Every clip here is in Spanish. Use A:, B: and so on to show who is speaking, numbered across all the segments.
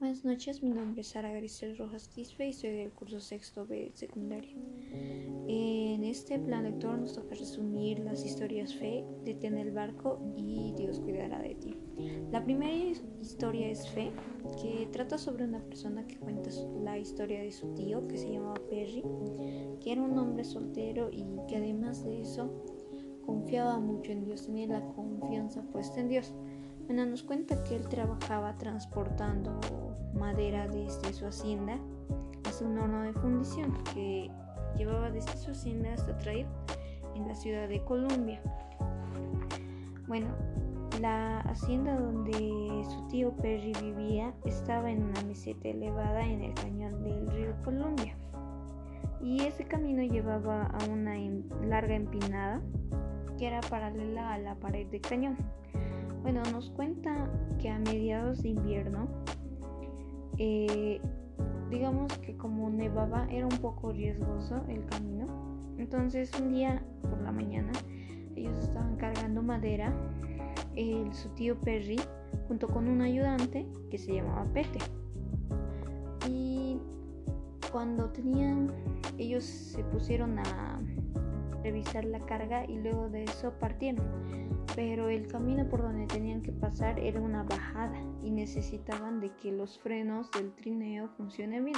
A: Buenas noches, mi nombre es Sara Grisel Rojas Quispe y soy del curso sexto B secundario. En este plan lector nos toca resumir las historias Fe, Detén el barco y Dios cuidará de ti. La primera historia es Fe, que trata sobre una persona que cuenta la historia de su tío, que se llamaba Perry, que era un hombre soltero y que además de eso confiaba mucho en Dios, tenía la confianza puesta en Dios. Bueno, nos cuenta que él trabajaba transportando madera desde su hacienda hasta un horno de fundición que llevaba desde su hacienda hasta traer en la ciudad de Columbia. Bueno, la hacienda donde su tío Perry vivía estaba en una meseta elevada en el cañón del río Columbia. Y ese camino llevaba a una larga empinada que era paralela a la pared del cañón. Bueno, nos cuenta que a mediados de invierno, eh, digamos que como nevaba era un poco riesgoso el camino. Entonces un día por la mañana ellos estaban cargando madera, su tío Perry junto con un ayudante que se llamaba Pete. Y cuando tenían, ellos se pusieron a revisar la carga y luego de eso partieron pero el camino por donde tenían que pasar era una bajada y necesitaban de que los frenos del trineo funcionen bien.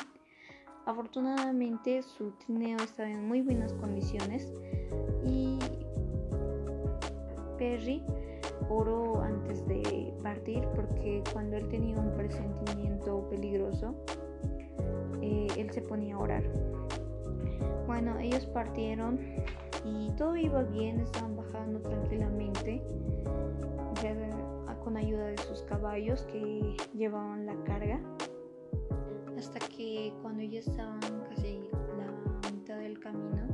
A: Afortunadamente su trineo estaba en muy buenas condiciones y Perry oró antes de partir porque cuando él tenía un presentimiento peligroso, eh, él se ponía a orar. Bueno, ellos partieron y todo iba bien, estaban bajando tranquilamente con ayuda de sus caballos que llevaban la carga hasta que cuando ya estaban casi la mitad del camino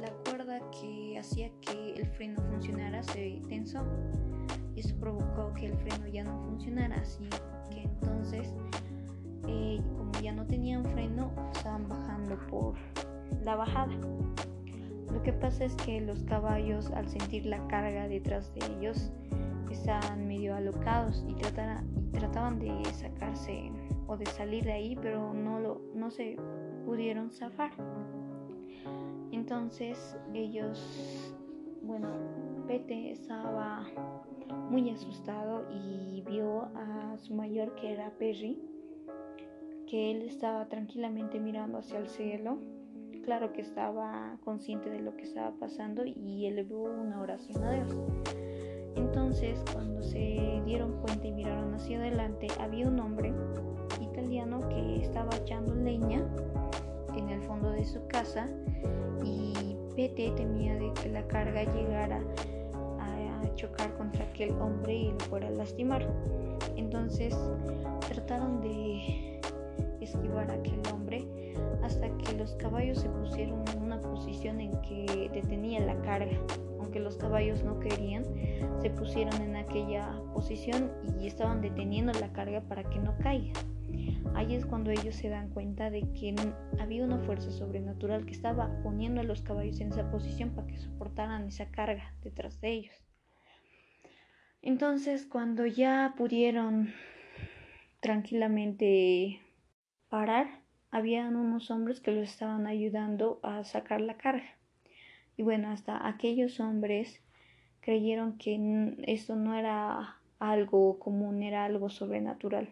A: la cuerda que hacía que el freno funcionara se tensó y eso provocó que el freno ya no funcionara así que entonces eh, como ya no tenían freno estaban bajando por la bajada lo que pasa es que los caballos, al sentir la carga detrás de ellos, estaban medio alocados y, trataban de sacarse o de salir de ahí, pero no, lo, no se pudieron zafar. Entonces ellos, bueno, Pete estaba muy asustado y vio a su mayor que era Perry, que él estaba tranquilamente mirando hacia el cielo claro que estaba consciente de lo que estaba pasando y elevó una oración a Dios. Entonces, cuando se dieron cuenta y miraron hacia adelante, había un hombre italiano que estaba echando leña en el fondo de su casa y Pete temía de que la carga llegara a chocar contra aquel hombre y lo fuera a lastimar. Entonces trataron de esquivar a aquel hombre los caballos se pusieron en una posición en que detenía la carga. Aunque los caballos no querían, se pusieron en aquella posición y estaban deteniendo la carga para que no caiga. Ahí es cuando ellos se dan cuenta de que había una fuerza sobrenatural que estaba poniendo a los caballos en esa posición para que soportaran esa carga detrás de ellos. Entonces, cuando ya pudieron tranquilamente parar, habían unos hombres que los estaban ayudando a sacar la carga. Y bueno, hasta aquellos hombres creyeron que esto no era algo común, era algo sobrenatural.